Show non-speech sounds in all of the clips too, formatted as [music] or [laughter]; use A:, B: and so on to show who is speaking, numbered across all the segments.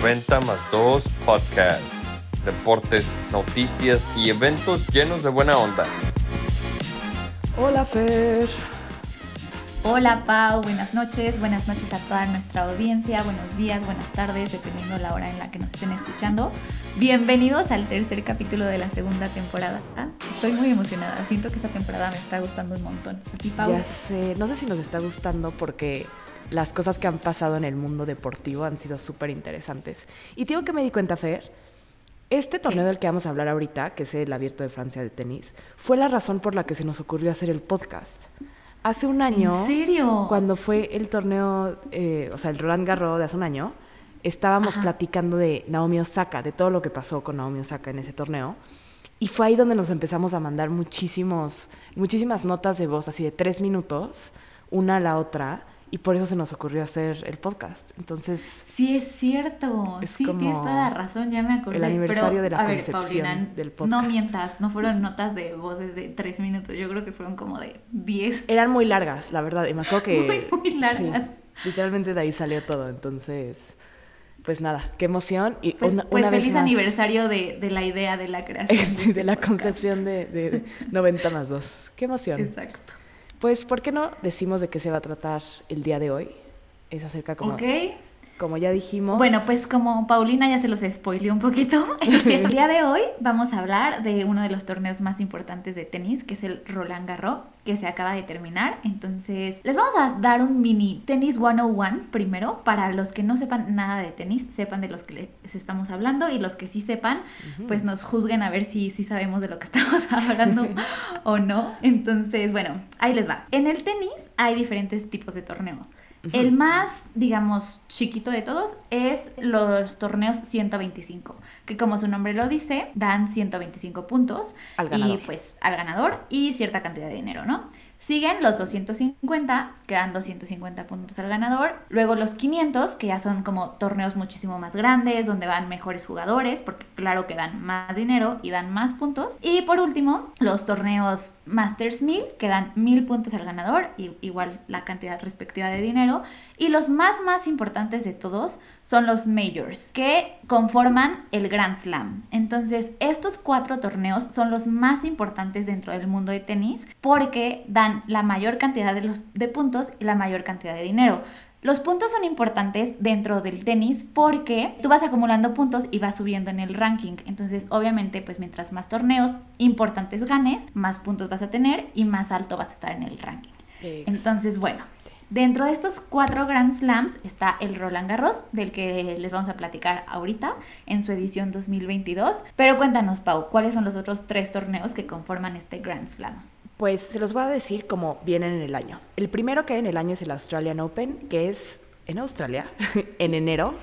A: 90 más 2 Podcast. Deportes, noticias y eventos llenos de buena onda.
B: Hola Fer.
C: Hola Pau, buenas noches, buenas noches a toda nuestra audiencia, buenos días, buenas tardes, dependiendo la hora en la que nos estén escuchando. Bienvenidos al tercer capítulo de la segunda temporada. Ah, estoy muy emocionada, siento que esta temporada me está gustando un montón. ¿A ti, Pau?
B: Ya sé, no sé si nos está gustando porque las cosas que han pasado en el mundo deportivo han sido súper interesantes. Y digo que me di cuenta, Fer, este torneo del que vamos a hablar ahorita, que es el Abierto de Francia de tenis, fue la razón por la que se nos ocurrió hacer el podcast. Hace un año,
C: ¿En serio?
B: cuando fue el torneo, eh, o sea, el Roland Garros de hace un año, estábamos
C: Ajá.
B: platicando de Naomi Osaka, de todo lo que pasó con Naomi Osaka en ese torneo. Y fue ahí donde nos empezamos a mandar muchísimos, muchísimas notas de voz, así de tres minutos, una a la otra, y por eso se nos ocurrió hacer el podcast. Entonces,
C: Sí, es cierto.
B: Es
C: sí, tienes toda la razón, ya me acordé.
B: el aniversario
C: Pero,
B: de la
C: a ver,
B: concepción
C: Paulina,
B: del
C: No
B: podcast.
C: mientas, no fueron notas de voces de tres minutos, yo creo que fueron como de diez.
B: eran muy largas, la verdad. Y me acuerdo que... [laughs]
C: Muy, muy largas.
B: sí, literalmente de ahí salió todo. Entonces, pues nada, qué emoción. Y
C: Pues,
B: una,
C: pues
B: una vez
C: feliz
B: más-
C: aniversario de, de la idea de la creación. [laughs] de este
B: la
C: podcast.
B: concepción de, de- de 90 más 2. Qué emoción.
C: Exacto.
B: Pues, ¿por qué no decimos de qué se va a tratar el día de hoy? Es acerca, como. Como ya dijimos...
C: Bueno, pues como Paulina ya se los spoileó un poquito, [laughs] el [laughs] día de hoy vamos a hablar de uno de los torneos más importantes de tenis, que es el Roland Garros, que se acaba de terminar. Entonces, les vamos a dar un mini tenis 101 primero, para los que no sepan nada de tenis, sepan de los que les estamos hablando y los que sí sepan, pues nos juzguen a ver si, si sabemos de lo que [laughs] estamos hablando o no. Entonces, bueno, ahí les va. En el tenis hay diferentes tipos de El más, digamos, chiquito de todos es los torneos 125, que como su nombre lo dice, dan 125 puntos
B: Al ganador.
C: y pues al ganador y cierta cantidad de dinero, ¿no? Siguen los 250, que dan 250 puntos al ganador. Luego los 500, que ya son como torneos muchísimo más grandes, donde van mejores jugadores, porque claro que dan más dinero y dan más puntos. Y por último, los torneos Masters 1000, que dan 1000 puntos al ganador, y igual la cantidad respectiva de dinero. Y los más, más importantes de todos son los Majors, que conforman el Grand Slam. Entonces, estos cuatro torneos son los más importantes dentro del mundo de tenis porque dan la mayor cantidad de, los, de puntos y la mayor cantidad de dinero. Los puntos son importantes dentro del tenis porque tú vas acumulando puntos y vas subiendo en el ranking. Entonces, obviamente, pues mientras más torneos importantes ganes, más puntos vas a tener y más alto vas a estar en el ranking. Entonces, bueno, dentro de estos cuatro Grand Slams está el Roland Garros, del que les vamos a platicar ahorita en su edición 2022. Pero cuéntanos, Pau, ¿cuáles son los otros tres torneos que conforman este Grand Slam?
B: Pues se los voy a decir como vienen en el año. El primero que hay en el año es el Australian Open, que es en Australia, [laughs] en enero.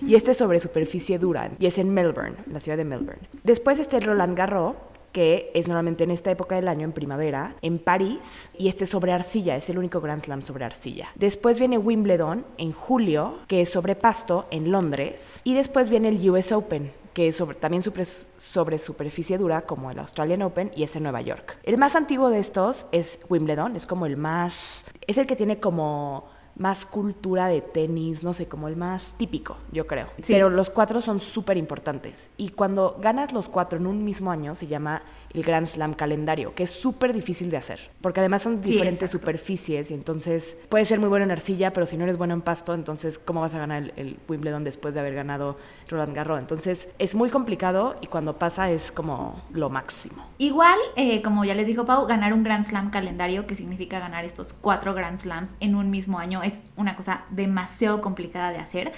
B: Y este es sobre superficie dura, y es en Melbourne, la ciudad de Melbourne. Después está el Roland Garros, que es normalmente en esta época del año, en primavera, en París, y este es sobre arcilla, es el único Grand Slam sobre arcilla. Después viene Wimbledon, en julio, que es sobre pasto, en Londres. Y después viene el US Open, que es sobre, también sobre, sobre superficie dura como el Australian Open y es en Nueva York. El más antiguo de estos es Wimbledon, es como el más, es el que tiene como más cultura de tenis, no sé, como el más típico, yo creo.
C: Sí.
B: Pero los cuatro son súper importantes. Y cuando ganas los cuatro en un mismo año se llama el Grand Slam calendario, que es súper difícil de hacer, porque además son diferentes superficies y entonces puedes ser muy bueno en arcilla, pero si no eres bueno en pasto, entonces ¿cómo vas a ganar el, el Wimbledon después de haber ganado Roland Garros? Entonces es muy complicado y cuando pasa es como lo máximo.
C: Igual, eh, como ya les dijo Pau, ganar un Grand Slam calendario, que significa ganar estos cuatro Grand Slams en un mismo año, es una cosa demasiado complicada de hacer.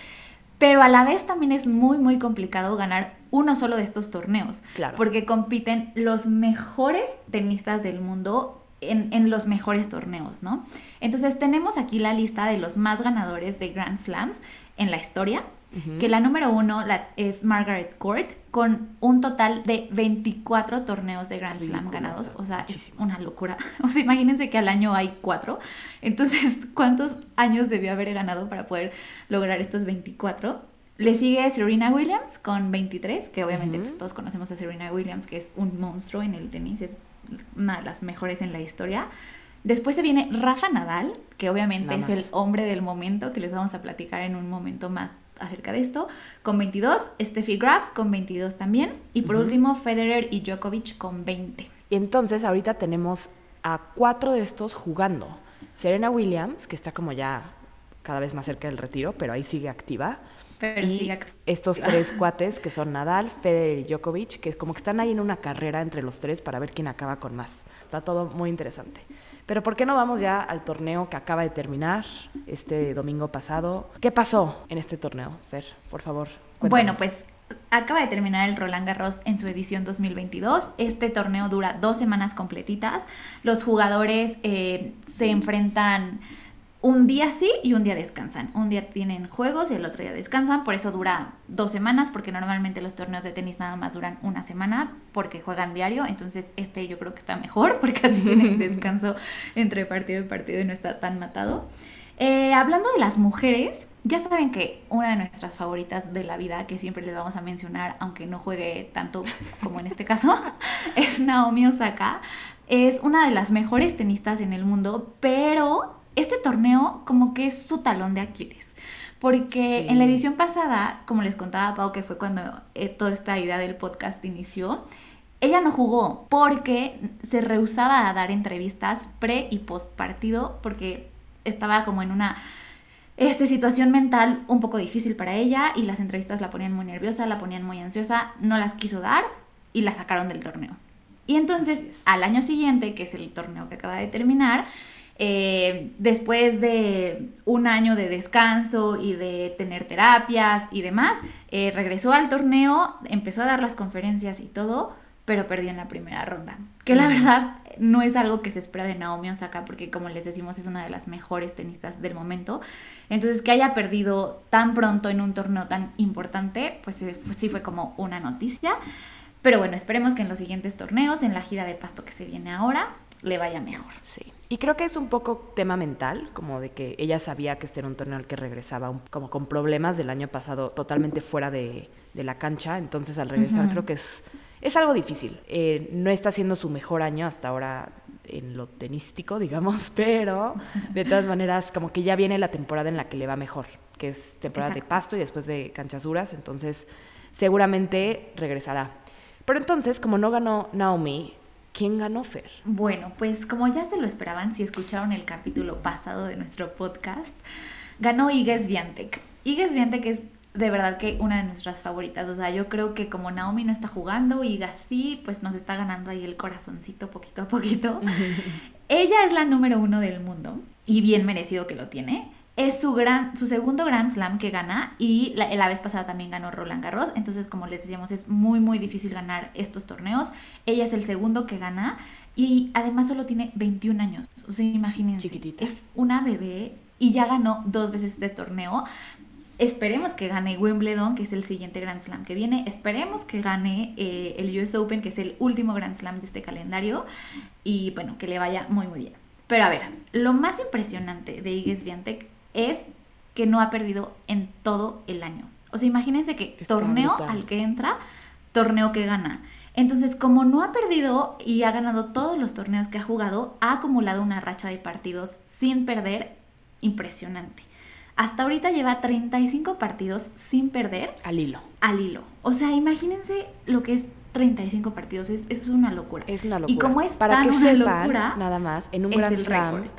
C: Pero a la vez también es muy, muy complicado ganar uno solo de estos torneos.
B: Claro.
C: Porque compiten los mejores tenistas del mundo en, en los mejores torneos, ¿no? Entonces tenemos aquí la lista de los más ganadores de Grand Slams en la historia. Que la número uno la- es Margaret Court con un total de 24 torneos de Grand Slam ganados.
B: o sea,
C: es una locura. [laughs] O sea, imagínense que al año hay cuatro. Entonces, [laughs] ¿cuántos años debió haber ganado para poder lograr estos 24? Le sigue Serena Williams con 23, que obviamente pues, todos conocemos a Serena Williams, que es un monstruo en el tenis, es una de las mejores en la historia. Después se viene Rafa Nadal, que obviamente es el hombre del momento, que les vamos a platicar en un momento más acerca de esto, con 22, Steffi Graf con 22 también, y por último Federer y Djokovic con 20.
B: Y entonces ahorita tenemos a cuatro de estos jugando. Serena Williams, que está como ya cada vez más cerca del retiro, pero ahí sigue activa.
C: Pero
B: y
C: sigue activa.
B: estos tres cuates que son Nadal, Federer y Djokovic, que como que están ahí en una carrera entre los tres para ver quién acaba con más. Está todo muy interesante. Pero ¿por qué no vamos ya al torneo que acaba de terminar este domingo pasado? ¿Qué pasó en este torneo, Fer? Por favor. cuéntanos.
C: Bueno, pues acaba de terminar el Roland Garros en su edición 2022. Este torneo dura dos semanas completitas. Los jugadores eh, se enfrentan un día sí y un día descansan. Un día tienen juegos y el otro día descansan. Por eso dura dos semanas, porque normalmente los torneos de tenis nada más duran una semana porque juegan diario. Entonces este yo creo que está mejor [laughs] porque así tienen descanso entre partido y partido y no está tan matado. Eh, hablando de las mujeres, ya saben que una de nuestras favoritas de la vida, que siempre les vamos a mencionar, aunque no juegue tanto como en este caso, [laughs] es Naomi Osaka. Es una de las mejores tenistas en el mundo, pero este torneo como que es su talón de Aquiles. Porque
B: Sí.
C: en la edición pasada, como les contaba Pau, que fue cuando eh, toda esta idea del podcast inició, ella no jugó porque se rehusaba a dar entrevistas pre y post partido porque estaba como en una este, situación mental un poco difícil para ella y las entrevistas la ponían muy nerviosa, la ponían muy ansiosa, no las quiso dar y la sacaron del torneo. Y entonces al año siguiente, que es el torneo que acaba de terminar, eh, después de un año de descanso y de tener terapias y demás, eh, regresó al torneo, empezó a dar las conferencias y todo, pero perdió en la primera ronda. Que la verdad no es algo que se espera de Naomi Osaka, porque como les decimos es una de las mejores tenistas del momento. Entonces que haya perdido tan pronto en un torneo tan importante, pues eh, fue- sí fue como una noticia. Pero bueno, esperemos que en los siguientes torneos, en la gira de pasto que se viene ahora, le vaya mejor.
B: Sí. Y creo que es un poco tema mental, como de que ella sabía que este era un torneo al que regresaba un- como con problemas del año pasado totalmente fuera de, de la cancha. Entonces al regresar creo que es, es algo difícil. Eh, no está siendo su mejor año hasta ahora en lo tenístico, digamos, [laughs] pero de todas maneras como que ya viene la temporada en la que le va mejor, que es temporada de pasto y después de canchas duras, entonces seguramente regresará. Pero entonces, como no ganó Naomi, ¿quién ganó Fer?
C: Bueno, pues como ya se lo esperaban, si escucharon el capítulo pasado de nuestro podcast, ganó Iges Viantec. Iges Viantec es de verdad que una de nuestras favoritas. O sea, yo creo que como Naomi no está jugando, Iga sí, pues nos está ganando ahí el corazoncito poquito a poquito. [laughs] Ella es la número uno del mundo y bien merecido que lo tiene. Es su, gran, su segundo Grand Slam que gana y la, la vez pasada también ganó Roland Garros. Entonces, como les decíamos, es muy, muy difícil ganar estos torneos. Ella es el segundo que gana y además solo tiene 21 años. O sea, imagínense.
B: Chiquitita.
C: Es una bebé y ya ganó dos veces este torneo. Esperemos que gane Wimbledon, que es el siguiente Grand Slam que viene. Esperemos que gane eh, el US Open, que es el último Grand Slam de este calendario. Y bueno, que le vaya muy, muy bien. Pero a ver, lo más impresionante de Iges Viantec es que no ha perdido en todo el año. O sea, imagínense que
B: Está
C: torneo
B: brutal.
C: al que entra, torneo que gana. Entonces, como no ha perdido y ha ganado todos los torneos que ha jugado, ha acumulado una racha de partidos sin perder impresionante. Hasta ahorita lleva 35 partidos sin perder
B: Al hilo.
C: al hilo. O sea, imagínense lo que es 35 partidos. Es, es una locura.
B: Es una locura.
C: Y como es
B: Para
C: tan
B: que
C: una
B: sepan,
C: locura,
B: nada más, en un Slam
C: récord.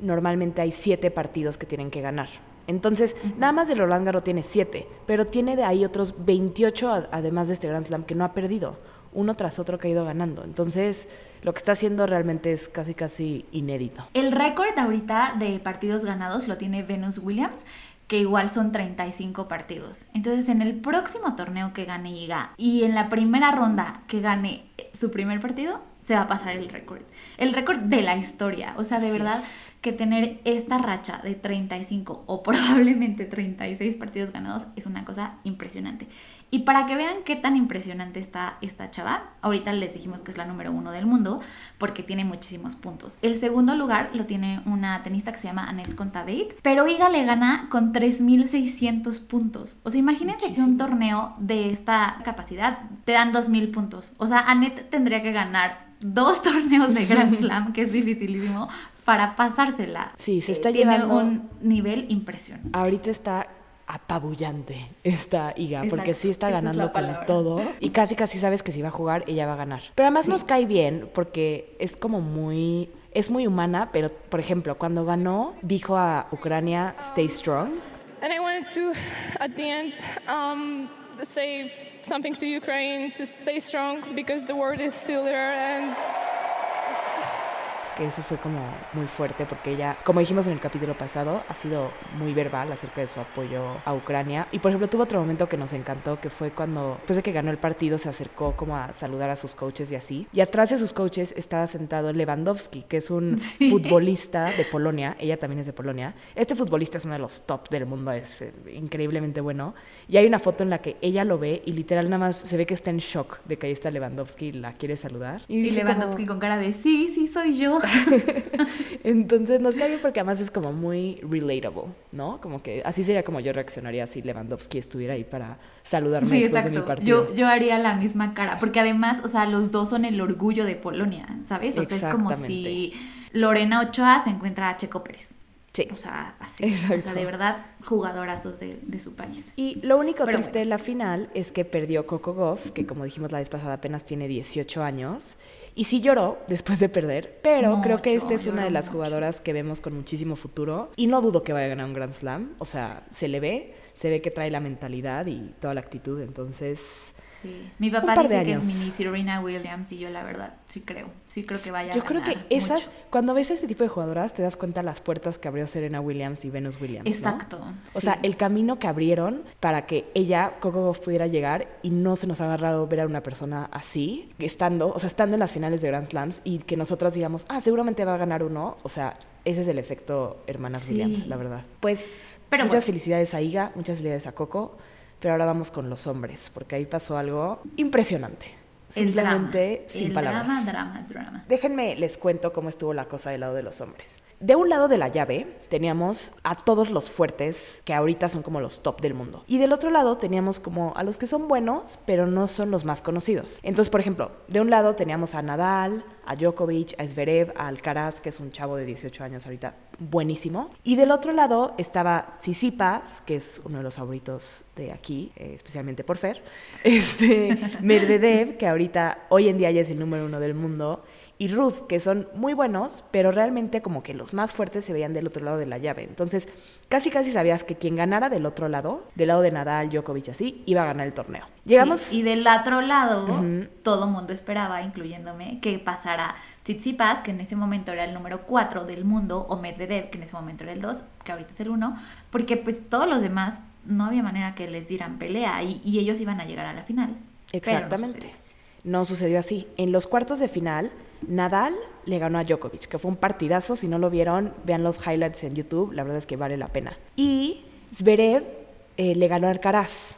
B: Normalmente hay siete partidos que tienen que ganar. Entonces, nada más el Roland Garros tiene siete, pero tiene de ahí otros 28, a- además de este Grand Slam, que no ha perdido. Uno tras otro que ha ido ganando. Entonces, lo que está haciendo realmente es casi, casi inédito.
C: El récord ahorita de partidos ganados lo tiene Venus Williams, que igual son 35 partidos. Entonces, en el próximo torneo que gane Iga y en la primera ronda que gane su primer partido, se va a pasar el récord. El récord de la historia. O sea, de
B: Así
C: verdad
B: es.
C: que tener esta racha de 35 o [laughs] probablemente 36 partidos ganados es una cosa impresionante. Y para que vean qué tan impresionante está esta chava, ahorita les dijimos que es la número uno del mundo porque tiene muchísimos puntos. El segundo lugar lo tiene una tenista que se llama Annette Contaveit, pero Iga le gana con 3.600 puntos. O sea, imagínense que un torneo de esta capacidad te dan 2.000 puntos. O sea, Annette tendría que ganar dos [laughs] torneos de Grand Slam, que es dificilísimo, para pasársela.
B: Sí, se
C: Eh,
B: está
C: tiene
B: llevando-
C: un nivel impresionante.
B: Ahorita está apabullante esta Iga, porque sí está
C: es
B: ganando con
C: palabra.
B: todo y casi casi sabes que si va a jugar ella va a ganar. Pero además
C: Sí.
B: nos cae bien porque es como muy es muy humana, pero por ejemplo, cuando ganó dijo a Ucrania stay strong
D: And I wanted to, at the end, um, say something to Ukraine to stay strong because the world is still there and
B: que eso fue como muy fuerte porque ella, como dijimos en el capítulo pasado, ha sido muy verbal acerca de su apoyo a Ucrania. Y por ejemplo, tuvo otro momento que nos encantó, que fue cuando, después de que ganó el partido, se acercó como a saludar a sus coaches y así. Y atrás de sus coaches estaba sentado Lewandowski, que es un [laughs]
C: Sí.
B: futbolista de Polonia, ella también es de Polonia. Este futbolista es uno de los top del mundo, es eh, increíblemente bueno. Y hay una foto en la que ella lo ve y literal nada más se ve que está en shock de que ahí está Lewandowski y la quiere saludar.
C: Y
B: como-
C: Lewandowski con cara de sí, sí soy yo. [laughs]
B: entonces nos cae bien porque además es como muy relatable, ¿no? Como que así sería como yo reaccionaría si Lewandowski estuviera ahí para saludarme
C: Sí,
B: después de mi partido.
C: Yo, yo haría la misma cara, porque además, o sea, los dos son el orgullo de Polonia, ¿sabes? O sea, es como si Lorena Ochoa se encuentra a Checo Pérez.
B: Sí.
C: O sea, así. O
B: Exacto.
C: sea, de verdad, jugadorazos de, de su país.
B: Y lo único
C: Pero
B: triste de la final es que perdió Coco Goff, que como dijimos la vez pasada apenas tiene 18 años. Y sí lloró después de perder, pero creo que esta es una de las
C: mucho.
B: jugadoras que vemos con muchísimo futuro. Y no dudo que vaya a ganar un Grand Slam. O sea, se le ve, se ve que trae la mentalidad y toda la actitud. Entonces,
C: Sí. Mi papá dice que es mini Serena Williams y yo la verdad sí creo. Sí creo que vaya a
B: Yo creo que
C: ganar
B: esas,
C: mucho.
B: cuando ves ese tipo de jugadoras, te das cuenta las puertas que abrió Serena Williams y Venus Williams. ¿no?
C: Exacto.
B: O
C: sí.
B: sea, el camino que abrieron para que ella, Coco Gauff, pudiera llegar y no se nos ha agarrado ver a una persona así, estando, o sea, estando en las finales de Grand Slams y que nosotras digamos, ah, seguramente va a ganar uno. O sea, ese es el efecto hermanas
C: Sí.
B: Williams, la verdad. Pues
C: Pero
B: muchas
C: bueno.
B: felicidades a Iga, muchas felicidades a Coco, pero ahora vamos con los hombres, porque ahí pasó algo impresionante.
C: el drama.
B: Simplemente sin
C: el
B: palabras.
C: drama, drama, drama.
B: Déjenme les cuento cómo estuvo la cosa del lado de los hombres. De un lado de la llave teníamos a todos los fuertes, que ahorita son como los top del mundo. Y del otro lado teníamos como a los que son buenos, pero no son los más conocidos. Entonces, por ejemplo, de un lado teníamos a Nadal, a Djokovic, a Zverev, a Alcaraz, que es un chavo de 18 años ahorita, buenísimo. Y del otro lado estaba Tsitsipas, que es uno de los favoritos de aquí, eh, especialmente por Fer. [laughs] Este, Medvedev, que ahorita, hoy en día ya es el número uno del mundo y Ruth, que son muy buenos, pero realmente como que los más fuertes se veían del otro lado de la llave. Entonces, casi casi sabías que quien ganara del otro lado, del lado de Nadal, Djokovic así, iba a ganar el torneo. Llegamos
C: Sí, y del otro lado,
B: Ujú.
C: todo mundo esperaba, incluyéndome, que pasara Tsitsipas, que en ese momento era el número 4 del mundo, o Medvedev, que en ese momento era el 2, que ahorita es el 1, porque pues todos los demás no había manera que les dieran pelea y, y ellos iban a llegar a la final. Pero no
B: Exactamente.
C: sucedió así.
B: No sucedió así. En los cuartos de final, Nadal le ganó a Djokovic, que fue un partidazo. Si no lo vieron, vean los highlights en YouTube. La verdad es que vale la pena. Y Zverev eh, le ganó a Alcaraz.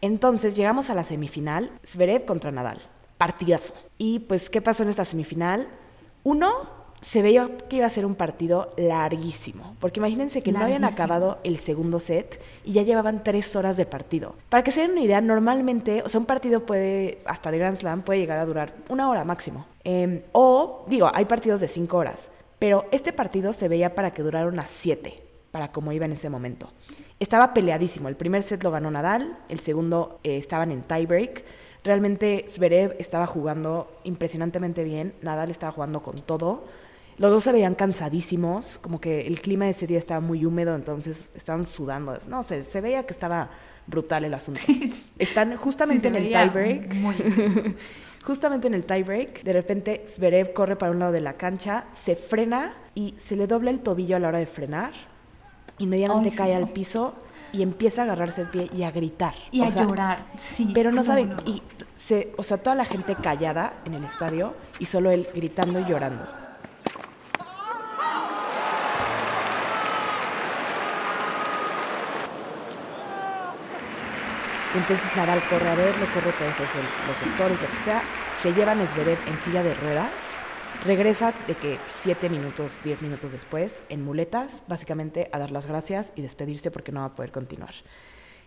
B: Entonces llegamos a la semifinal, Zverev contra Nadal. Partidazo. Y pues, ¿qué pasó en esta semifinal? Uno, se veía que iba a ser un partido larguísimo. Porque imagínense que no habían acabado el segundo set y ya llevaban tres horas de partido. Para que se den una idea, normalmente, o sea, un partido puede, hasta de Grand Slam, puede llegar a durar una hora máximo. Eh, o, digo, hay partidos de cinco horas, pero este partido se veía para que durara unas siete, para como iba en ese momento. Estaba peleadísimo. El primer set lo ganó Nadal, el segundo eh, estaban en tiebreak. Realmente Zverev estaba jugando impresionantemente bien, Nadal estaba jugando con todo. Los dos se veían cansadísimos, como que el clima de ese día estaba muy húmedo, entonces estaban sudando. No sé, se veía que estaba brutal el asunto. [laughs] Están justamente
C: Sí,
B: en el tiebreak.
C: muy- [laughs]
B: Justamente en el tiebreak, de repente Zverev corre para un lado de la cancha, se frena y se le dobla el tobillo a la hora de frenar. Inmediatamente cae
C: no.
B: al piso y empieza a agarrarse el pie y a gritar.
C: Y
B: O
C: a
B: sea,
C: llorar, sí.
B: Pero no
C: ¿cómo
B: saben, y se, o sea, toda la gente callada en el estadio y solo él gritando y llorando. Entonces Nadal corre a verlo, corre todos los, doctores, lo que sea. Se llevan a Zverev en silla de ruedas. Regresa de que 7 minutos, 10 minutos después, en muletas, básicamente a dar las gracias y despedirse porque no va a poder continuar.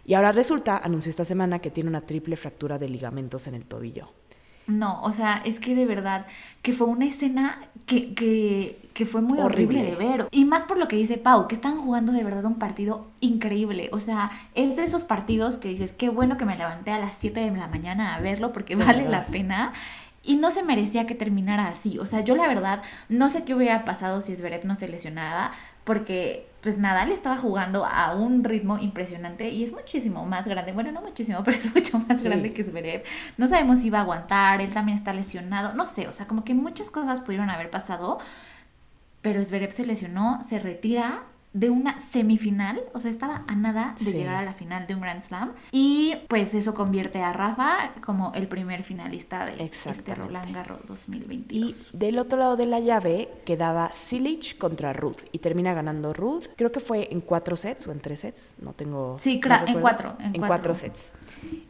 B: Y ahora resulta, anunció esta semana, que tiene una triple fractura de ligamentos en el tobillo.
C: No, o sea, es que de verdad que fue una escena que, que, que fue muy horrible.
B: Horrible.
C: de ver. Y más por lo que dice Pau, que están jugando de verdad un partido increíble. O sea, es de esos partidos que dices, qué bueno que me levanté a las 7 de la mañana a verlo porque
B: De
C: vale
B: verdad.
C: la pena. Y no se merecía que terminara así. O sea, yo la verdad no sé qué hubiera pasado si Zverev no se lesionara. Porque pues Nadal estaba jugando a un ritmo impresionante y es muchísimo más grande. Bueno, no muchísimo, [laughs] pero es mucho más
B: Sí.
C: grande que Zverev. No sabemos si iba a aguantar, él también está lesionado. No sé, o sea, como que muchas cosas pudieron haber pasado. Pero Zverev se lesionó, se retira de una semifinal, o sea, estaba a nada de
B: Sí.
C: llegar a la final de un Grand Slam. Y pues eso convierte a Rafa como el primer finalista de este. Roland Garros
B: Y
C: 2022.
B: del otro lado de la llave quedaba Silic contra Ruth y termina ganando Ruth. Creo que fue en cuatro sets o en tres sets, no tengo.
C: Sí,
B: no
C: en cuatro, en
B: En,
C: cuatro.
B: cuatro sets.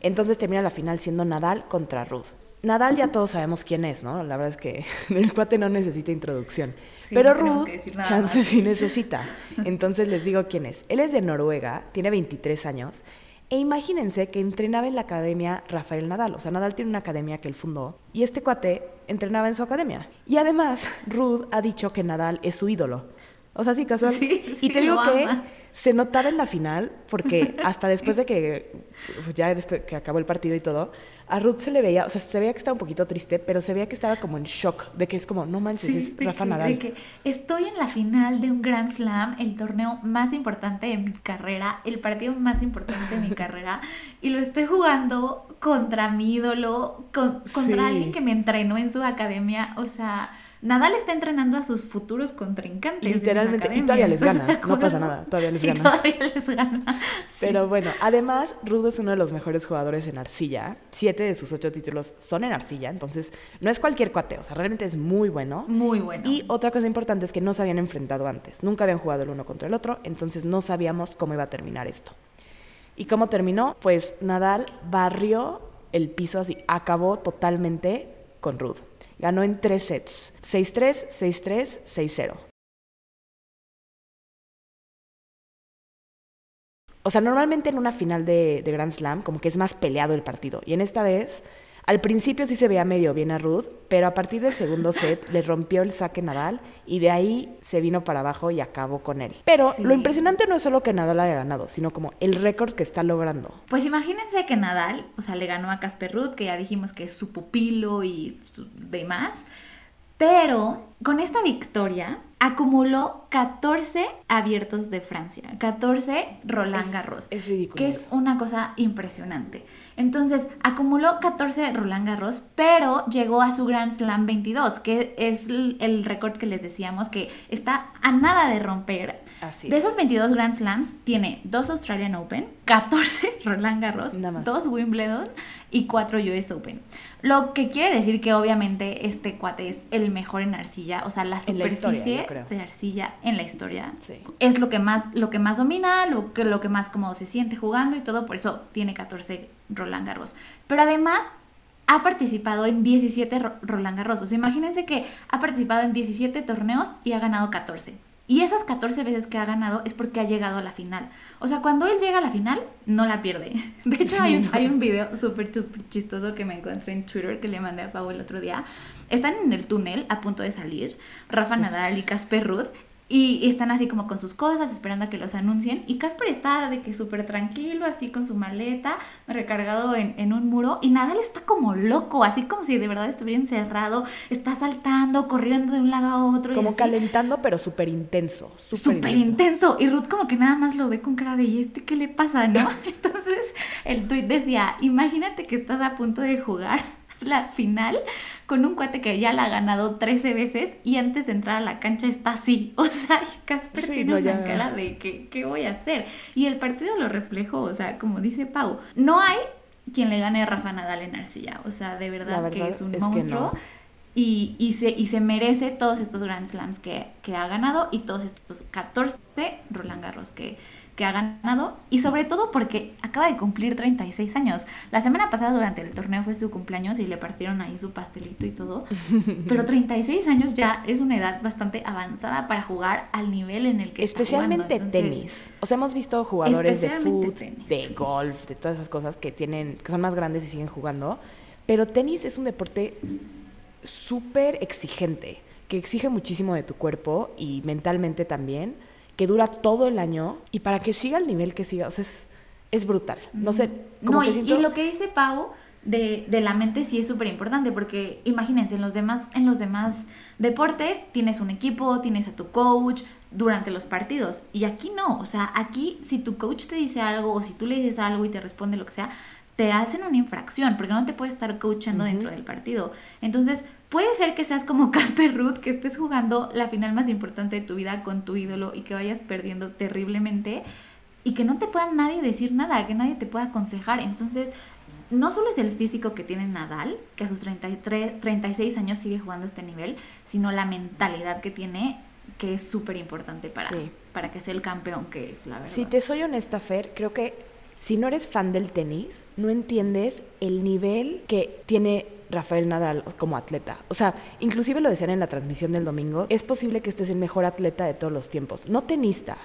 B: Entonces termina la final siendo Nadal contra Ruth. Nadal ya todos sabemos quién es, ¿no? La verdad es que [laughs] el cuate no necesita introducción.
C: Sí,
B: Pero
C: no
B: Ruth, chance sí [laughs] necesita. Entonces les digo quién es. Él es de Noruega, tiene 23 años. E imagínense que entrenaba en la academia Rafael Nadal. O sea, Nadal tiene una academia que él fundó. Y este cuate entrenaba en su academia. Y además, Ruth ha dicho que Nadal es su ídolo. O sea, sí, casual.
C: Sí,
B: y
C: sí,
B: te digo
C: lo
B: que
C: ama.
B: Se notaba en la final, porque [laughs] hasta después de que, pues ya después que acabó el partido y todo, a Ruth se le veía, o sea, se veía que estaba un poquito triste, pero se veía que estaba como en shock, de que es como, no manches,
C: Sí,
B: es Rafa
C: que-
B: Nadal.
C: de que estoy en la final de un Grand Slam, el torneo más importante de mi carrera, el partido más importante de mi [laughs] carrera, y lo estoy jugando contra mi ídolo, con- contra
B: Sí.
C: alguien que me entrenó en su academia. O sea, Nadal está entrenando a sus futuros contrincantes.
B: Literalmente, y todavía les
C: ¿estás
B: gana, no [laughs] pasa nada, todavía les
C: Y
B: gana.
C: todavía les gana. Sí.
B: Pero bueno, además, Ruth es uno de los mejores jugadores en arcilla. Siete de sus ocho títulos son en arcilla, entonces no es cualquier cuate, o sea, realmente es muy bueno.
C: Muy bueno.
B: Y otra cosa importante es que no se habían enfrentado antes, nunca habían jugado el uno contra el otro, entonces no sabíamos cómo iba a terminar esto. ¿Y cómo terminó? Pues Nadal barrió el piso así, acabó totalmente con Ruth. Ganó en tres sets, 6-3, 6-3, 6-0. O sea, normalmente en una final de, Grand Slam como que es más peleado el partido. Y en esta vez, al principio sí se veía medio bien a Ruth, pero a partir del segundo set le rompió el saque Nadal y de ahí se vino para abajo y acabó con él. Pero
C: Sí.
B: lo impresionante no es solo que Nadal haya ganado, sino como el récord que está logrando.
C: Pues imagínense que Nadal, o sea, le ganó a Casper Ruud, que ya dijimos que es su pupilo y demás. Pero con esta victoria acumuló 14 abiertos de Francia, 14 Roland Garros,
B: es ridículo
C: que es una cosa impresionante. Entonces, acumuló 14 Roland Garros, pero llegó a su Grand Slam 22, que es el, récord que les decíamos que está a nada de romper.
B: Así
C: de
B: es.
C: esos 22 Grand Slams, tiene dos Australian Open, 14 [laughs] Roland Garros,
B: Nada más.
C: dos Wimbledon y cuatro US Open. Lo que quiere decir que obviamente este cuate es el mejor en arcilla, o sea, la
B: En la historia,
C: superficie de arcilla en la historia
B: Sí.
C: es lo que más lo que más domina, lo que lo que más cómodo se siente jugando y todo, por eso tiene 14 Roland Garros. Pero además ha participado en 17 Ro- Roland Garros. O sea, imagínense que ha participado en 17 torneos y ha ganado 14. Y esas 14 veces que ha ganado es porque ha llegado a la final. O sea, cuando él llega a la final, no la pierde. [laughs] De hecho,
B: Sí,
C: hay, un,
B: no.
C: hay un video súper, súper chistoso que me encontré en Twitter que le mandé a Pau el otro día. Están en el túnel a punto de salir, Rafa Nadal y Casper Ruud, y y están así como con sus cosas, esperando a que los anuncien. Y Casper está de que súper tranquilo, así con su maleta, recargado en, en un muro. Y Nadal está como loco, así como si de verdad estuviera encerrado. Está saltando, corriendo de un lado a otro.
B: Como calentando, pero súper intenso.
C: Súper intenso. Y Ruth como que nada más lo ve con cara de, ¿y este qué le pasa, no? [laughs] Entonces el tuit decía, imagínate que estás a punto de jugar la final con un cuate que ya la ha ganado 13 veces y antes de entrar a la cancha está así. [laughs] O sea, Casper
B: Sí,
C: tiene
B: no,
C: una
B: ya.
C: cara de, ¿qué, ¿qué voy a hacer? Y el partido lo reflejó, o sea, como dice Pau, no hay quien le gane a Rafa Nadal en arcilla. O sea, de verdad, que es un
B: es que
C: monstruo. Y, y, se, y se merece todos estos Grand Slams que, que ha ganado y todos estos 14 Roland Garros que, que ha ganado. Y sobre todo porque acaba de cumplir 36 años. La semana pasada durante el torneo fue su cumpleaños y le partieron ahí su pastelito y todo. [laughs] Pero 36 años ya es una edad bastante avanzada para jugar al nivel en el que está
B: Especialmente
C: jugando. Entonces,
B: tenis. O sea, hemos visto jugadores de
C: tenis.
B: de golf, de todas esas cosas que tienen, que son más grandes y siguen jugando. Pero tenis es un deporte súper exigente, que exige muchísimo de tu cuerpo y mentalmente también, que dura todo el año y para que siga el nivel que siga, o sea, es, es brutal. No sé, como
C: No,
B: que
C: y,
B: siento...
C: y lo que dice Pau de, de la mente sí es súper importante porque imagínense, en los, demás, en los demás deportes tienes un equipo, tienes a tu coach durante los partidos y aquí no, o sea, aquí si tu coach te dice algo o si tú le dices algo y te responde lo que sea, te hacen una infracción porque no te puede estar coachando dentro del partido. Entonces, puede ser que seas como [laughs] Casper Ruth, que estés jugando la final más importante de tu vida con tu ídolo y que vayas perdiendo terriblemente y que no te pueda nadie decir nada, que nadie te pueda aconsejar. Entonces, no solo es el físico que tiene Nadal, que a sus 33, 36 años sigue jugando este nivel, sino la mentalidad que tiene, que es súper importante para,
B: Sí.
C: para que sea el campeón que es, la verdad.
B: Si te soy honesta, Fer, creo que si no eres fan del tenis, no entiendes el nivel que tiene Rafael Nadal como atleta. O sea, inclusive lo decían en la transmisión del domingo, es posible que estés el mejor atleta de todos los tiempos. No tenista,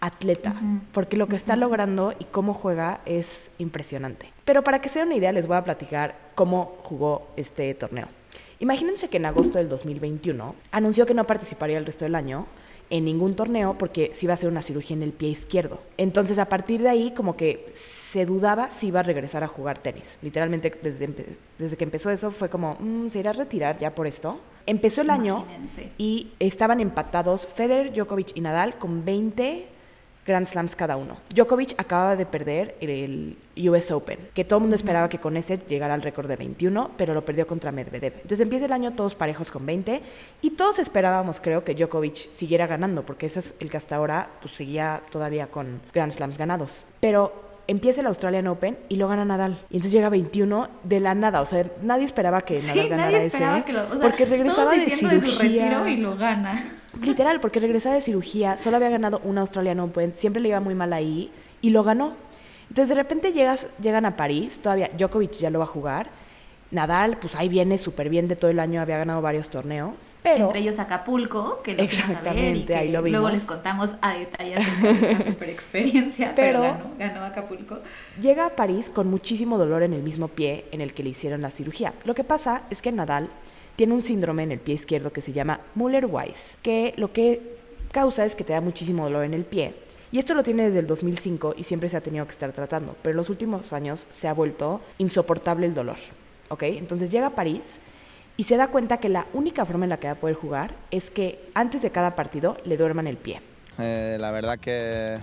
B: atleta, porque lo que está logrando y cómo juega es impresionante. Pero para que se den una idea, les voy a platicar cómo jugó este torneo. Imagínense que en agosto del 2021 anunció que no participaría el resto del año en ningún torneo porque se iba a hacer una cirugía en el pie izquierdo. Entonces, a partir de ahí, como que se dudaba si iba a regresar a jugar tenis. Literalmente, desde, desde que empezó eso, fue como, "Mm, ¿se irá a retirar ya por esto? Empezó el año
C: Imagínense.
B: y estaban empatados Federer, Djokovic y Nadal con 20 Grand Slams cada uno. Djokovic acababa de perder el US Open, que todo el mundo esperaba que con ese llegara al récord de 21, pero lo perdió contra Medvedev. Entonces empieza el año todos parejos con 20 y todos esperábamos, creo, que Djokovic siguiera ganando, porque ese es el que hasta ahora pues, seguía todavía con Grand Slams ganados. Pero empieza el Australian Open y lo gana Nadal. Y entonces llega 21 de la nada. O sea, nadie esperaba que Nadal
C: Sí,
B: ganara
C: nadie
B: ese.
C: esperaba que lo... O sea,
B: porque regresaba
C: todos
B: de
C: diciendo
B: cirugía.
C: de su retiro y lo gana.
B: Literal, porque regresaba de cirugía, solo había ganado un Australian Open, siempre le iba muy mal ahí y lo ganó. Entonces de repente llegas, llegan a París, todavía Djokovic ya lo va a jugar. Nadal, pues ahí viene súper bien de todo el año, había ganado varios torneos, pero
C: Entre ellos Acapulco, que lo fuimos a ver
B: Exactamente, ahí lo
C: luego
B: vimos.
C: les contamos a detalle de super experiencia, [laughs] pero,
B: Pero-
C: ganó, ganó Acapulco.
B: llega a París con muchísimo dolor en el mismo pie en el que le hicieron la cirugía. Lo que pasa es que Nadal tiene un síndrome en el pie izquierdo que se llama Müller-Weiss, que lo que causa es que te da muchísimo dolor en el pie. Y esto lo tiene desde el 2005 y siempre se ha tenido que estar tratando, pero en los últimos años se ha vuelto insoportable el dolor. ¿Ok? Entonces llega a París y se da cuenta que la única forma en la que va a poder jugar es que antes de cada partido le duerman el pie.
E: Eh, la verdad que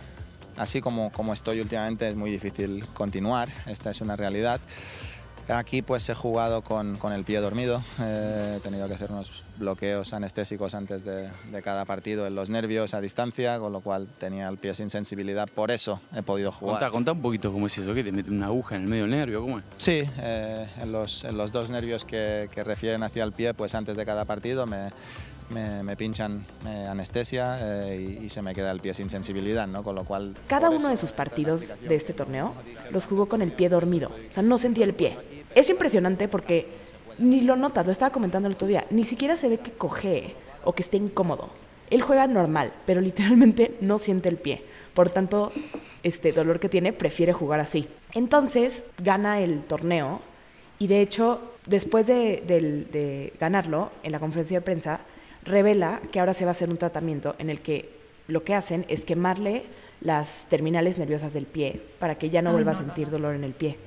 E: así como, como estoy últimamente es muy difícil continuar, esta es una realidad. Aquí pues he jugado con, con el pie dormido, eh, he tenido que hacer unos bloqueos anestésicos antes de, de cada partido en los nervios a distancia, con lo cual tenía el pie sin sensibilidad, por eso he podido jugar.
F: Contá, contá un poquito cómo es eso, que te mete una aguja en el medio del nervio, ¿cómo es?
E: Sí, eh, en, los, en los dos nervios que, que refieren hacia el pie, pues antes de cada partido me, me, me pinchan eh, anestesia eh, y, y se me queda el pie sin sensibilidad, ¿no? Con lo cual...
B: Cada uno de sus partidos de este torneo los jugó con el pie dormido. O sea, no sentía el pie. Es impresionante porque ni lo notas, lo estaba comentando el otro día, ni siquiera se ve que cojee o que esté incómodo. Él juega normal, pero [laughs] literalmente no siente el pie. Por tanto, este dolor que tiene, prefiere jugar así. Entonces, gana el torneo y de hecho, después de ganarlo, en la conferencia de prensa, revela que ahora se va a hacer un tratamiento en el que lo que hacen es quemarle las terminales nerviosas del pie para que ya no vuelva a sentir dolor en el pie.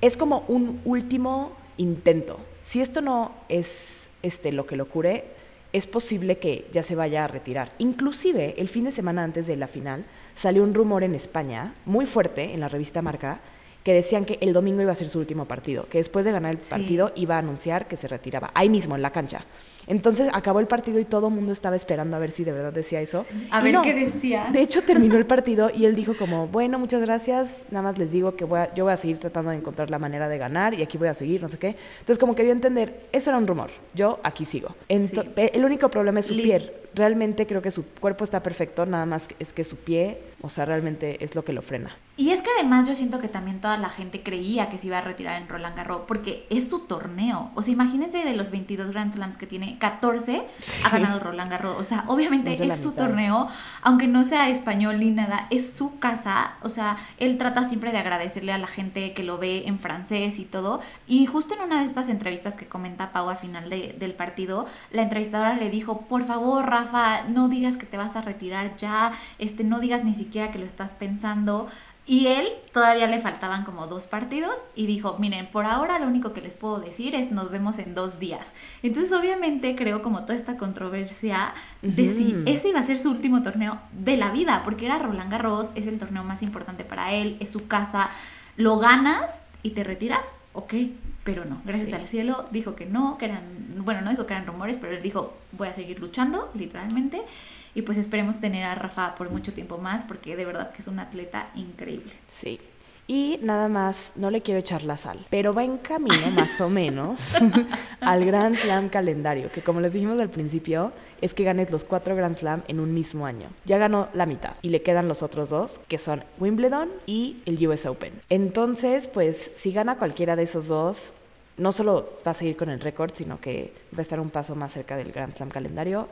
B: Es como un último intento. Si esto no es este, lo que lo cure, es posible que ya se vaya a retirar. Inclusive, el fin de semana antes de la final, salió un rumor en España, muy fuerte, en la revista Marca, que decían que el domingo iba a ser su último partido, que después de ganar el
C: Sí.
B: partido iba a anunciar que se retiraba, ahí mismo, en la cancha. Entonces acabó el partido y todo el mundo estaba esperando a ver si de verdad decía eso.
C: A
B: Y
C: ver
B: no.
C: qué decía.
B: De hecho, terminó el [laughs] partido y él dijo como, bueno, muchas gracias, nada más les digo que voy a- yo voy a seguir tratando de encontrar la manera de ganar y aquí voy a seguir, no sé qué. Entonces, como que dio a entender, eso era un rumor, yo aquí sigo. Ento-
C: Sí.
B: El único problema es su
C: Li-
B: pie. Realmente creo que su cuerpo está perfecto, nada más es que su pie, o sea, realmente es lo que lo frena.
C: Y es que además yo siento que también toda la gente creía que se iba a retirar en Roland Garros porque es su torneo. O sea, imagínense de los 22 Grand Slams que tiene, tiene 14, ha ganado Roland Garros. O sea, obviamente es su
B: mitad.
C: torneo, aunque no sea español ni nada, es su casa. O sea, él trata siempre de agradecerle a la gente que lo ve en francés y todo. Y justo en una de estas entrevistas que comenta Pau a final de- del partido, la entrevistadora le dijo, por favor, Rafa, no digas que te vas a retirar ya, este, no digas ni siquiera que lo estás pensando. Y él todavía le faltaban como dos partidos y dijo, miren, por ahora lo único que les puedo decir es nos vemos en dos días. Entonces obviamente creo como toda esta controversia de si ese iba a ser su último torneo de la vida, porque era Roland Garros, es el torneo más importante para él, es su casa, lo ganas y te retiras, ok, pero no, gracias
B: Sí.
C: al cielo dijo que no, que eran, bueno, no dijo que eran rumores, pero él dijo, voy a seguir luchando, literalmente. Y pues esperemos tener a Rafa por mucho tiempo más, porque de verdad que es un atleta increíble.
B: Sí. Y nada más, no le quiero echar la sal, pero va en camino más o menos [laughs] al Grand Slam calendario, que como les dijimos al principio, es que ganes los cuatro Grand Slam en un mismo año. Ya ganó la mitad y le quedan los otros dos, que son Wimbledon y el US Open. Entonces, pues si gana cualquiera de esos dos, no solo va a seguir con el récord, sino que va a estar un paso más cerca del Grand Slam calendario.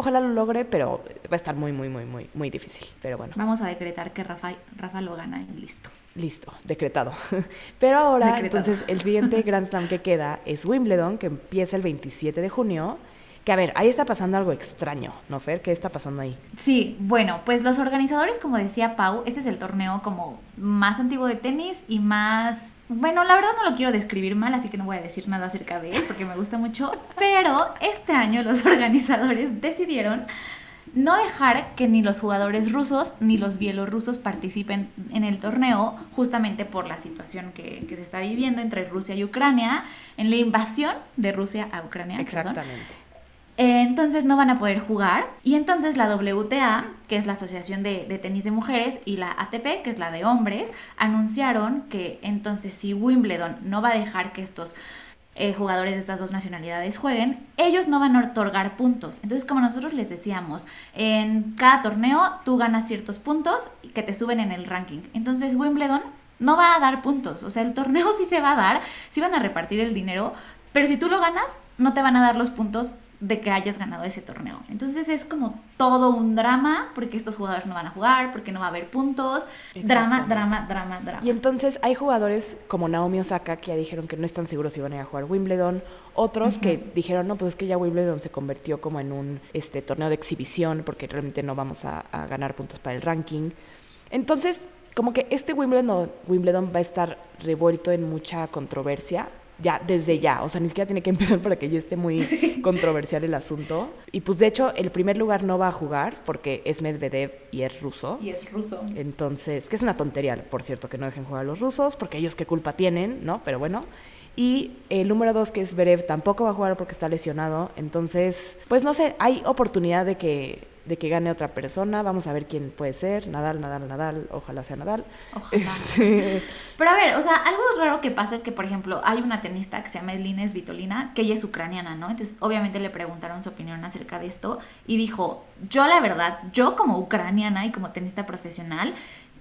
B: Ojalá lo logre, pero va a estar muy, muy, muy, muy, muy difícil. Pero bueno.
C: Vamos a decretar que Rafa, Rafa lo gana y listo.
B: Listo, decretado. [laughs] Pero ahora,
C: Decretado.
B: entonces, el siguiente [laughs] Grand Slam que queda es Wimbledon, que empieza el 27 de junio. Que a ver, ahí está pasando algo extraño, ¿no, Fer? ¿Qué está pasando ahí?
C: Sí, bueno, pues los organizadores, como decía Pau, este es el torneo como más antiguo de tenis y más... Bueno, la verdad no lo quiero describir mal, así que no voy a decir nada acerca de él porque me gusta mucho, pero este año los [laughs] organizadores decidieron no dejar que ni los jugadores rusos ni los bielorrusos participen en el torneo, justamente por la situación que, que se está viviendo entre Rusia y Ucrania, en la invasión de Rusia a Ucrania. perdón. Eh, Entonces no van a poder jugar. Y entonces la WTA, que es la Asociación de, de Tenis de Mujeres, y la ATP, que es la de hombres, anunciaron que entonces si Wimbledon no va a dejar que estos eh, jugadores de estas dos nacionalidades jueguen, ellos no van a otorgar puntos. Entonces, como nosotros les decíamos, en cada torneo tú ganas ciertos puntos que te suben en el ranking. Entonces, Wimbledon no va a dar puntos. O sea, el torneo [laughs] sí se va a dar, sí van a repartir el dinero, pero si tú lo ganas, no te van a dar los puntos de que hayas ganado ese torneo. Entonces es como todo un drama porque estos jugadores no van a jugar, porque no va a haber puntos. Drama, drama, drama, drama.
B: Y entonces hay jugadores como Naomi Osaka que ya dijeron que no están seguros si van a ir a jugar Wimbledon. Otros que dijeron, no, pues es que ya Wimbledon se convirtió como en un este, torneo de exhibición porque realmente no vamos a, a ganar puntos para el ranking. Entonces, como que este Wimbledon, Wimbledon va a estar revuelto en mucha controversia. Ya, desde ya, o sea, ni siquiera tiene que [laughs] empezar para que ya esté muy controversial el asunto. Y pues de hecho, el primer lugar no va a jugar porque es Medvedev y es ruso.
C: Y es ruso.
B: Entonces, que es una tontería, por cierto, que no dejen jugar a los rusos, porque ellos qué culpa tienen, ¿no? Pero bueno. Y el número dos, que es Berev, tampoco va a jugar porque está lesionado. Entonces, pues no sé, hay oportunidad de que, de que gane otra persona. Vamos a ver quién puede ser. Nadal, Nadal, Nadal. Ojalá sea Nadal.
C: Ojalá.
B: Este,
C: Pero a ver, o sea, algo raro que pasa es que, por ejemplo, hay una tenista que se llama Elina Svitolina, que ella es ucraniana, ¿no? Entonces, obviamente le preguntaron su opinión acerca de esto y dijo, yo la verdad, yo como ucraniana y como tenista profesional,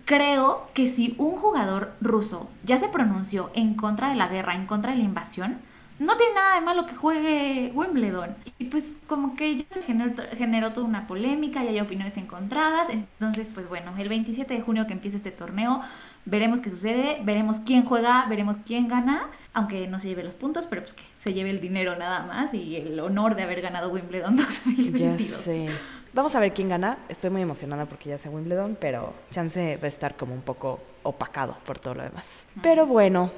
C: creo que si un jugador ruso ya se pronunció en contra de la guerra, en contra de la invasión, no tiene nada de malo que juegue Wimbledon. Y pues como que ya se generó, generó toda una polémica y hay opiniones encontradas. Entonces, pues bueno, el 27 de junio que empieza este torneo, veremos qué sucede, veremos quién juega, veremos quién gana, aunque no se lleve los puntos, pero pues que se lleve el dinero nada más y el honor de haber ganado Wimbledon 2022. [laughs]
B: ya sé. Vamos a ver quién gana. Estoy muy emocionada porque ya sé Wimbledon, pero chance va a estar como un poco opacado por todo lo demás. Pero bueno,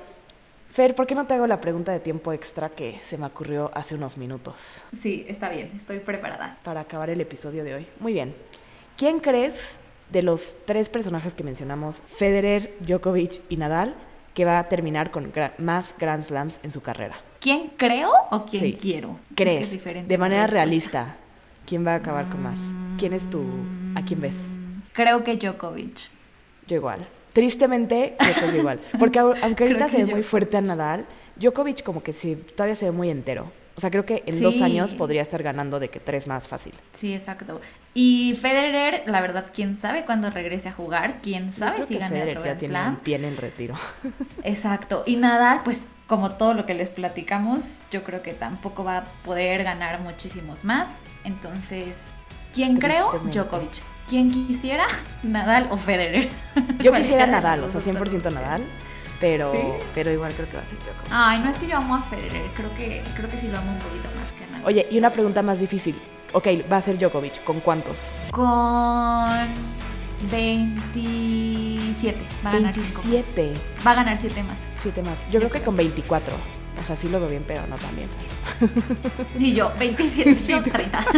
B: Fer, ¿por qué no te hago la pregunta de tiempo extra que se me ocurrió hace unos minutos
C: Sí, está bien, estoy preparada.
B: para acabar el episodio de hoy? Muy bien. ¿Quién crees de los tres personajes que mencionamos, Federer, Djokovic y Nadal, que va a terminar con gra- más Grand Slams en su carrera?
C: ¿Quién creo o quién
B: Sí.
C: quiero? Es que
B: ¿Crees?
C: es
B: de manera realista. ¿Quién va a acabar con más? ¿Quién es tu... ¿A quién ves?
C: Creo que Djokovic.
B: Yo igual. Tristemente, yo creo que igual. Porque au- [laughs] aunque ahorita se ve muy
C: yo-
B: fuerte a Nadal, Djokovic como que sí, todavía se ve muy entero. O sea, creo que en dos años podría estar ganando de que tres más fácil.
C: Sí, exacto. Y Federer, la verdad, quién sabe cuándo regrese a jugar, quién
B: Yo
C: sabe
B: creo
C: si
B: que
C: gane
B: Federer
C: otro
B: ya
C: Grand
B: tiene
C: Slam.
B: un pie en el retiro.
C: Exacto. Y Nadal, pues como todo lo que les platicamos, yo creo que tampoco va a poder ganar muchísimos más. Entonces, ¿quién creo? Djokovic. ¿Quién quisiera? [laughs] Nadal o Federer.
B: Yo [laughs] quisiera Nadal, o sea,
C: dos
B: 100%
C: los
B: Nadal, pero,
C: ¿Sí?
B: pero igual creo que va a ser Djokovic.
C: Ay, no es que yo amo a Federer, creo que, creo que sí lo amo un poquito más que a Nadal.
B: Oye, y una pregunta más difícil. Ok, va a ser Djokovic, ¿con cuántos?
C: Con 27. Va a ganar 5.
B: 27.
C: Va a ganar 7 más.
B: 7 más. Yo,
C: Yo
B: creo que
C: creo.
B: con 24. O sea, sí lo veo bien, pero no tan bien. [laughs]
C: Y yo, 27,
B: Sí,
C: yo
B: tú-
C: 30. [laughs]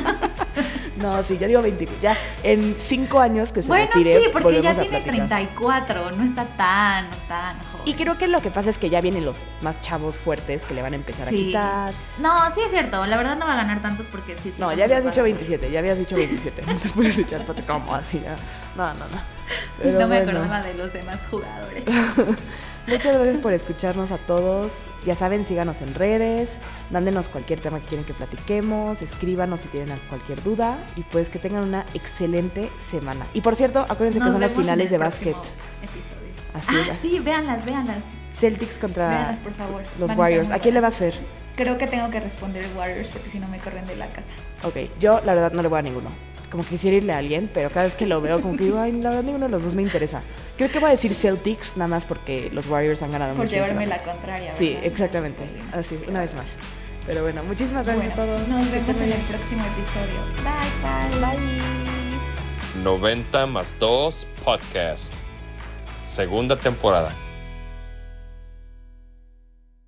B: No, sí, yo digo 24. Ya en 5 años que se
C: bueno,
B: retire,
C: sí, porque ya tiene
B: platicar.
C: 34, no está tan, tan joven.
B: Y creo que lo que pasa es que ya vienen los más chavos fuertes que le van a empezar a quitar.
C: No, sí es cierto, la verdad no va a ganar tantos porque sí,
B: No, ya habías dicho
C: sí.
B: 27, ya habías dicho 27. No te [laughs] puedes echar para como así ya. No, no, no. [laughs] Pero
C: no me
B: bueno.
C: acordaba de los demás jugadores. [laughs]
B: Muchas gracias por escucharnos a todos. Ya saben, síganos en redes, mándenos cualquier tema que quieren que platiquemos, escríbanos si tienen cualquier duda y pues que tengan una excelente semana. Y por cierto, acuérdense que son las finales de básquet.
C: episodio.
B: Así
C: ah,
B: es.
C: sí, véanlas, véanlas.
B: Celtics contra
C: Véanlas, por favor.
B: los
C: Van
B: Warriors. ¿A quién le vas a hacer?
C: Creo que tengo que responder Warriors porque si no me corren de la casa.
B: Ok, yo la verdad no le voy a ninguno. Como quisiera irle a alguien, pero cada vez que lo veo, como que digo, ay, la verdad ninguno de los dos me interesa. Creo que voy a decir Celtics, nada más porque los Warriors han ganado
C: Por
B: mucho.
C: llevarme
B: últimamente.
C: la contraria.
B: Sí,
C: ¿verdad?
B: exactamente. Así, una vez más. Pero bueno, muchísimas gracias
C: Bueno,
B: a todos.
C: nos vemos en el próximo episodio. Bye, bye.
B: Bye.
A: 90 más 2 podcast. Segunda temporada.